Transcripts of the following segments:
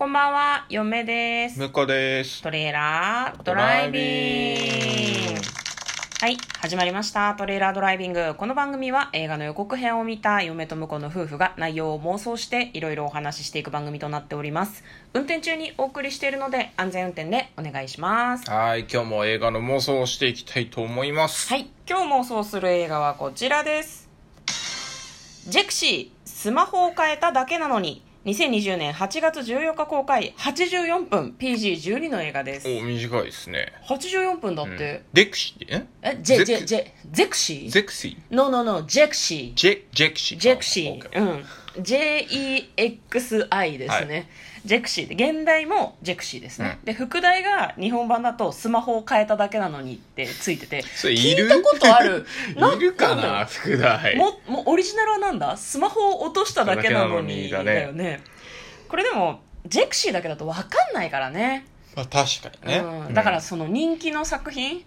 こんばんは、嫁です。向こうです。トレーラードライビング。はい、始まりました。トレーラードライビング。この番組は映画の予告編を見た嫁と婿の夫婦が内容を妄想していろいろお話ししていく番組となっております。運転中にお送りしているので安全運転でお願いします。はい、今日も映画の妄想をしていきたいと思います。はい、今日妄想する映画はこちらです。ジェクシー、スマホを変えただけなのに、2020年8月14日公開、84分、PG12 の映画です。お、短いですね。84分だっうんて、デクシー、え？え、ジェ、ジェ、ジェ、ゼクシー？ゼクシー ?No, no, no, ジェクシー。ジェ、ジェクシー。ジェクシー。うん。J-E-X-I ですね。ジェクシー。で、原題もジェクシーですね。で、副題が日本版だとスマホを変えただけなのにってついてて、聞いたことある。いるかな副題。ももうオリジナルはなんだ？スマホを落としただけなのにだだけなのによね。これでもジェクシーだけだと分かんないからね。まあ確かにね。うん、だからその人気の作品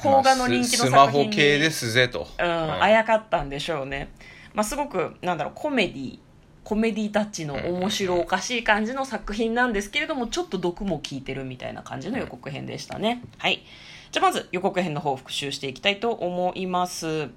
邦画の人気のまあ作品に、ススマホ系ですぜと。うん。うんあやかったんでしょうね、まあ、すごくなんだろうコメディコメディタッチの面白おかしい感じの作品なんですけれどもちょっと毒も効いてるみたいな感じの予告編でしたね。はい。じゃあまず予告編の方を復習していきたいと思います。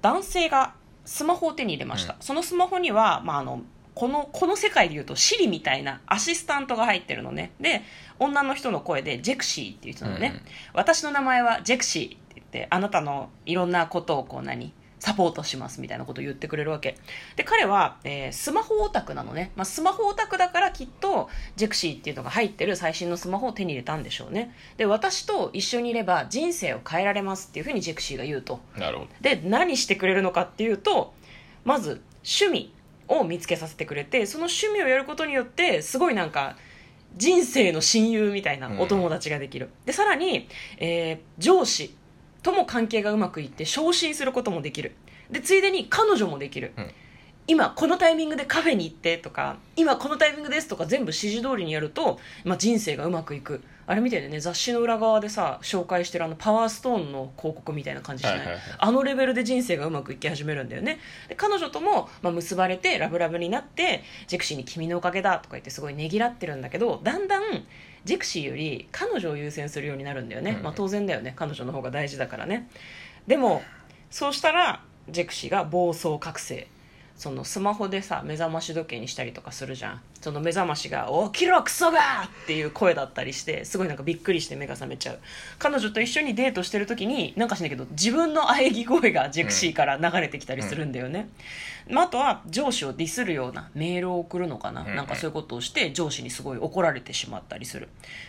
男性がスマホを手に入れました、うん。そのスマホには、まあ、あのこのこの世界でいうとシリみたいなアシスタントが入ってるのね。で女の人の声でジェクシーっていう人のね、うん。私の名前はジェクシーって言ってあなたのいろんなことをこう何？サポートしますみたいなことを言ってくれるわけ。で彼は、えースマホオタクなのね、まあ、スマホオタクだからきっとジェクシーっていうのが入ってる最新のスマホを手に入れたんでしょうね。で私と一緒にいれば人生を変えられますっていうふうにジェクシーが言うと。なるほど。で何してくれるのかっていうとまず趣味を見つけさせてくれてその趣味をやることによってすごいなんか人生の親友みたいなお友達ができる、でさらに、えー上司とも関係がうまくいって昇進することもできるでついでに彼女もできる、うん。今このタイミングでカフェに行ってとか今このタイミングですとか全部指示通りにやると、まあ、人生がうまくいく。あれみたいでね。雑誌の裏側でさ紹介してるあのパワーストーンの広告みたいな感じしない,、はいはいはい。あのレベルで人生がうまくいき始めるんだよね。で彼女とも、まあ、結ばれてラブラブになってジェクシーに「君のおかげだ」とか言ってすごいねぎらってるんだけどだんだんジェクシーより彼女を優先するようになるんだよね、うん。まあ、当然だよね。彼女の方が大事だからね。でもそうしたらジェクシーが暴走覚醒。そのスマホでさ目覚まし時計にしたりとかするじゃん。その目覚ましが「起きろクソが!」っていう声だったりしてすごいなんかびっくりして目が覚めちゃう。彼女と一緒にデートしてる時になんかしないけど自分の喘ぎ声がジェクシーから流れてきたりするんだよね、まあ、あとは上司をディスるようなメールを送るのかな、うん。なんかそういうことをして上司にすごい怒られてしまったりする。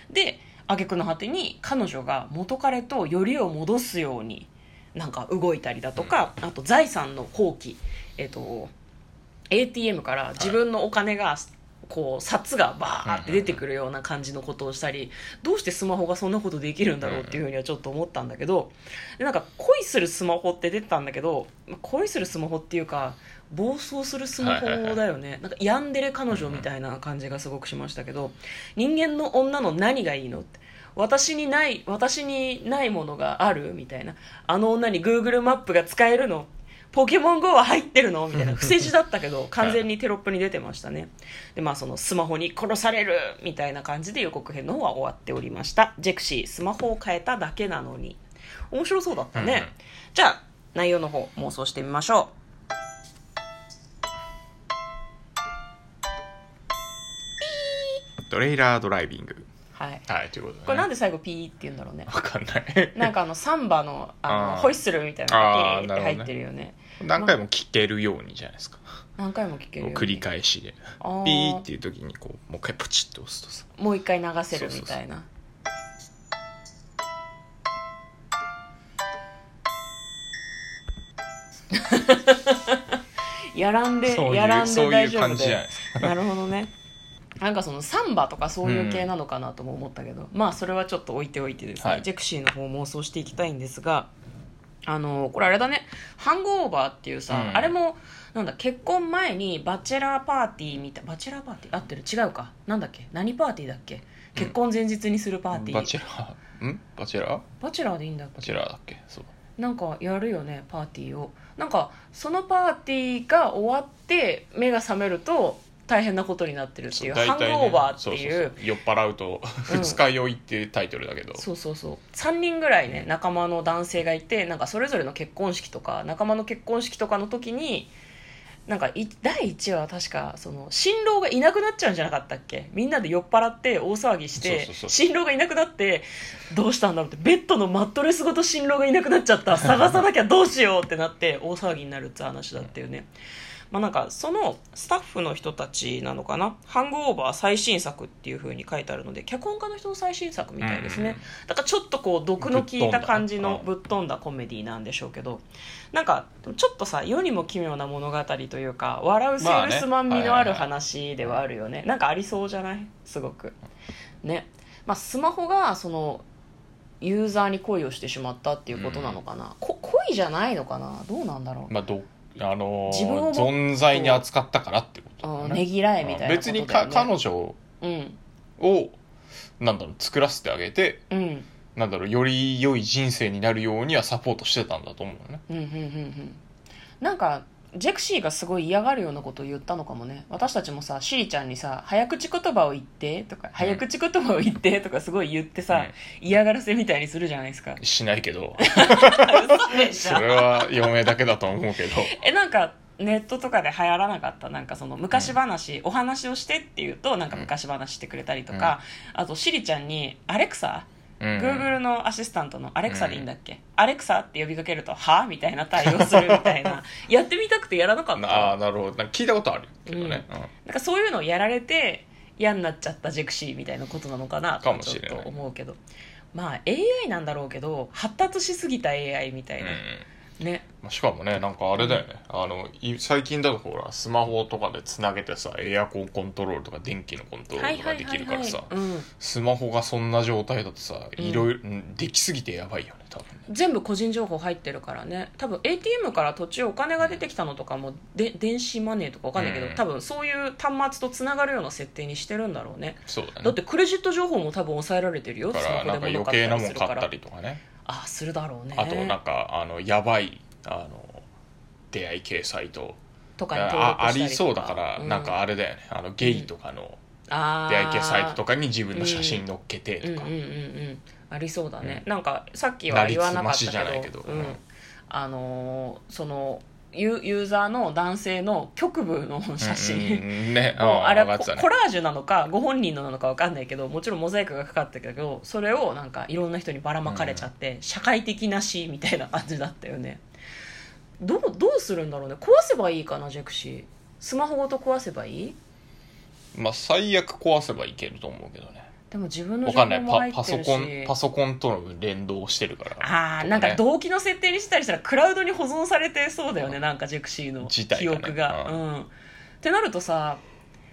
で挙句の果てに彼女が元彼とよりを戻すようになんか動いたりだとか、あと財産の放棄。えっ、と ATM から自分のお金が、こう札がバーって出てくるような感じのことをしたりどうしてスマホがそんなことできるんだろうっていうふうにはちょっと思ったんだけどでなんか恋するスマホって出てたんだけどまあ恋するスマホっていうか暴走するスマホだよね。なんかヤンデレ彼女みたいな感じがすごくしましたけど人間の女の何がいいのって私にない私にないものがある？みたいな。あの女に Google マップが使えるの？ポケモン GO は入ってるの？みたいな。伏せ字だったけど完全にテロップに出てましたね。でまあそのスマホに殺される？みたいな感じで予告編の方は終わっておりました。ジェクシースマホを変えただけなのに。面白そうだったね、うんうん。じゃあ内容の方妄想してみましょトレーラードライビング。うはい。はい、ということで、ね。これなんで最後ピーって言うんだろうね。わかんない。なんかあのサンバのあのあーホイッスルみたいなのがピーって入ってるよね。何回も聞けるようにじゃないですか。何回も聞けるよ、ね、繰り返しで。あー。ピーっていう時にこう、もう一回ポチッと押すとさ。もう一回流せるみたいな。やらんでそういうやらんそういうで。大丈夫感じじゃないでですなるほどねなんかそのサンバとかそういう系なのかなとも思ったけど、まあそれはちょっと置いておいてですね、はい。ジェクシーの方妄想していきたいんですがあのこれあれだね。ハングオーバーっていうさ、うん。あれもなんだ結婚前にバチェラーパーティーみたいバチェラーパーティー？合ってる？違うか。なんだっけ？何パーティーだっけ？結婚前日にするパーティー、バチェラー？ん？バチェラー？バチェラーでいいんだっけ？バチェラーだっけ？そう。なんかやるよねパーティーを。なんかそのパーティーが終わって目が覚めると大変なことになってるっていう「そうハングオーバー」っていう。酔っ払うとう。ん。二日酔いっていうタイトルだけど、そうそうそう。3人ぐらいね仲間の男性がいてなんかそれぞれの結婚式とか仲間の結婚式とかの時になんかい第1話は確かその新郎がいなくなっちゃうんじゃなかったっけ？みんなで酔っ払って大騒ぎして新郎がいなくなってどうしたんだろうって。ベッドのマットレスごと新郎がいなくなっちゃった。探さなきゃどうしようってなって大騒ぎになるって話だったよね。まあ、なんかそのスタッフの人たちなのかな「ハングオーバー最新作」っていう風に書いてあるので脚本家の人の最新作みたいですね、うん。うんだからちょっとこう毒の効いた感じのぶぶっ飛んだコメディなんでしょうけどなんかちょっとさ世にも奇妙な物語というか笑うセールスマン味のある話ではあるよね。なんかありそうじゃない？すごく。ね。まあスマホがそのユーザーに恋をしてしまったっていうことなのかな、こ恋じゃないのかな？どうなんだろう。まあどあのー自分をもっと存在に扱ったからってことだようんねねぎらえみたいなこと別にだよね。か彼女うん。をなんだろう作らせてあげてうん。なんだろうより良い人生になるようにはサポートしてたんだと思うよね。うんうんうんうん。なんかジェクシーがすごい嫌がるようなことを言ったのかもね。私たちもさシリちゃんにさ「早口言葉を言って」とか「早口言葉を言って」とかすごい言ってさ、嫌がらせみたいにするじゃないですか。しないけど。嘘 でしょ。それは嫁だけだと思うけど。えなんかネットとかで流行らなかった？なんかその昔話、お話をしてっていうとなんか昔話してくれたりとか、あとシリちゃんに「アレクサ?」うん。Google のアシスタントのアレクサでいいんだっけ、アレクサって呼びかけると「は?」みたいな対応するみたいな。やってみたくてやらなかったああなるほど。なんか聞いたことあるけどね、うん。なんかそういうのをやられて嫌になっちゃったジェクシーみたいなことなのかなとかもちょっとしれない。思うけどまあ AI なんだろうけど発達しすぎた AI みたいな、ね。うん、しかもねなんかあれだよね、あのい最近だとほらスマホとかでつなげてさエアコンコントロールとか電気のコントロールとかできるからさうん、スマホがそんな状態だとさうん。いろいろうんできすぎてやばいよね多分ね。全部個人情報入ってるからね。多分 ATM から途中お金が出てきたのとかもで電子マネーとかわかんないけど、うん。多分そういう端末とつながるような設定にしてるんだろうね。そうだね。だってクレジット情報も多分抑えられてるよ。だから。なんか余計なもん買ったりとかねあするだろうね。あとなんかあのやばいあの出会い系サイト。とかにあありそうだから、うん。なんかあれだよね。あのゲイとかの出会い系サイトとかに自分の写真載っけてとか、うんうんうんうん。ありそうだね、なんかさっきは言わなかったけど。うん。あのーそのユユーザーの男性の局部の写真、うん うんうんねあれはね。ココラージュなのかご本人のなのか分かんないけどもちろんモザイクがかかったけどそれをなんかいろんな人にばらまかれちゃって、社会的な死みたいな感じだったよね。どうどうするんだろうね。壊せばいいかなジェクシー。スマホごと壊せばいい？まあ最悪壊せばいけると思うけどねでも自分のわ情報かんない。も入ってるし。パパソコンパソコンとの連動してるから。ああ、となんかね動機の設定にしたりしたらクラウドに保存されてそうだよね、なんかジェクシーの記自体がね。憶が。ううん。ってなるとさ、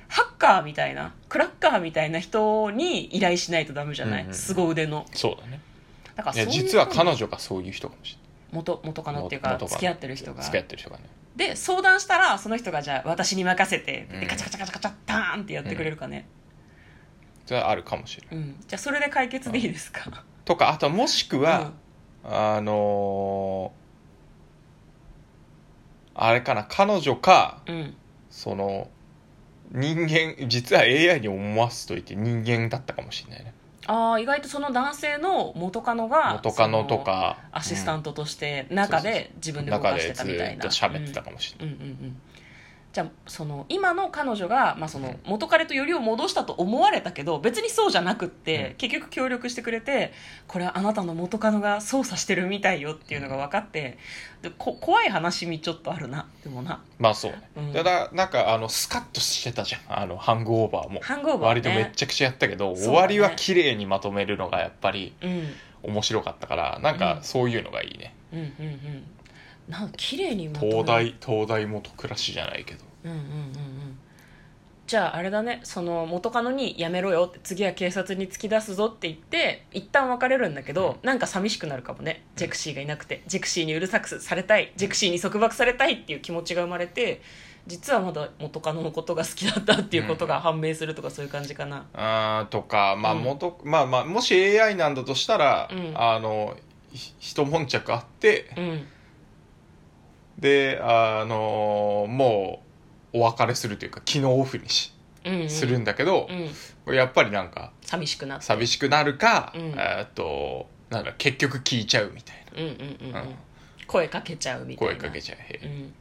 ハッカーみたいな、クラッカーみたいな人に依頼しないとダメじゃない、うんうん凄腕の。そうだね。だから実は彼女がそういう人かもしれない。元元カノっていうか付き合ってる人が。付き合ってる人がね。で相談したらその人がじゃあ私に任せてうん。でカチャカチャカチャカチャターンってやってくれるかね、それはあるかもしれない。うん。じゃあそれで解決でいいですか、とかあともしくは、あのーあれかな彼女かうん、うんその人間実は AI に思わすといて人間だったかもしれないね。ああ意外とその男性の元カノが元カノとかアシスタントトとして中で自分で動かしてたみたいな。中でずっと喋ってたかもしれない、うん。うんうんうんじゃあその今の彼女が、まあ、その元彼とよりを戻したと思われたけど別にそうじゃなくって、うん。結局協力してくれてこれはあなたの元カノが操作してるみたいよっていうのが分かってでこ怖い話みちょっとあるなでもな。まあそうね、うん。ただなんかあのスカッとしてたじゃん。あのハングオーバーも。ハングオーバー、ね、割とめっちゃくちゃやったけど、ね。終わりは綺麗にまとめるのがやっぱりうん。面白かったからなんかそういうのがいいね、うんうんうんなんか綺麗にまとめ東大東大元暮らしじゃないけど。うんうんうん。うんじゃああれだね。その元カノに「やめろよ」って次は警察に突き出すぞって言って一旦別れるんだけど、なんか寂しくなるかもね。ジェクシーがいなくて。ジェクシーにうるさくされたい。ジェクシーに束縛されたいっていう気持ちが生まれて実はまだ元カノのことが好きだったっていうことが判明するとかそういう感じかな、あーとか。まあうん。元、まあまあもし AI なんだとしたら、うん。あのひ一悶着あってうんであのもうお別れするというか機能オフにしするんだけど、うんやっぱりなんか寂しくなって。寂しくなるか、うん。えーっとなんだ結局聞いちゃうみたいうんうんうんうん。声かけちゃうみたいな。声かけちゃう、へうん。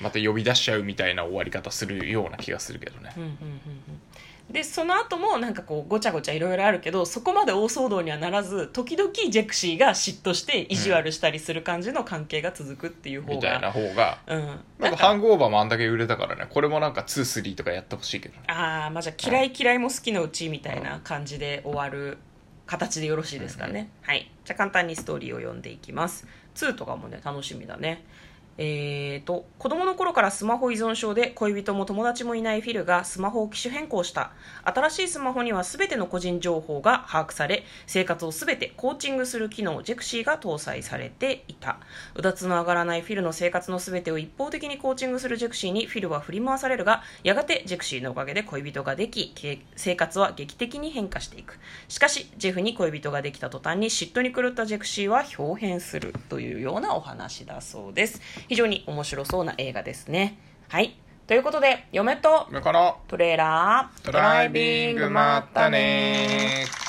また呼び出しちゃうみたいな終わり方するような気がするけどね。うんうんうんうんでその後もなんかこうごちゃごちゃいろいろあるけどそこまで大騒動にはならず時々ジェクシーが嫉妬して意地悪したりする感じの関係が続くっていう方みたいなが、方がうん、ななんんかかハングオーバーもあんだけ売れたからね。これもなんか23とかやってほしいけどね。ああまあじゃあ嫌い嫌いも好きのうちみたいな感じで終わる形でよろしいですかね、はい。じゃあ簡単にストーリーを読んでいきます。2とかもね楽しみだねえーと子供の頃からスマホ依存症で恋人も友達もいないフィルがスマホを機種変更した。新しいスマホには全ての個人情報が把握され生活を全てコーチングする機能ジェクシーが搭載されていた。うだつの上がらないフィルの生活の全てを一方的にコーチングするジェクシーにフィルは振り回されるがやがてジェクシーのおかげで恋人ができ生活は劇的に変化していく。しかしジェフに恋人ができた途端に嫉妬に狂ったジェクシーは表変するというようなお話だそうです。非常に面白そうな映画ですね。はい。ということで嫁とトレーラー。ドライビングまったね。ー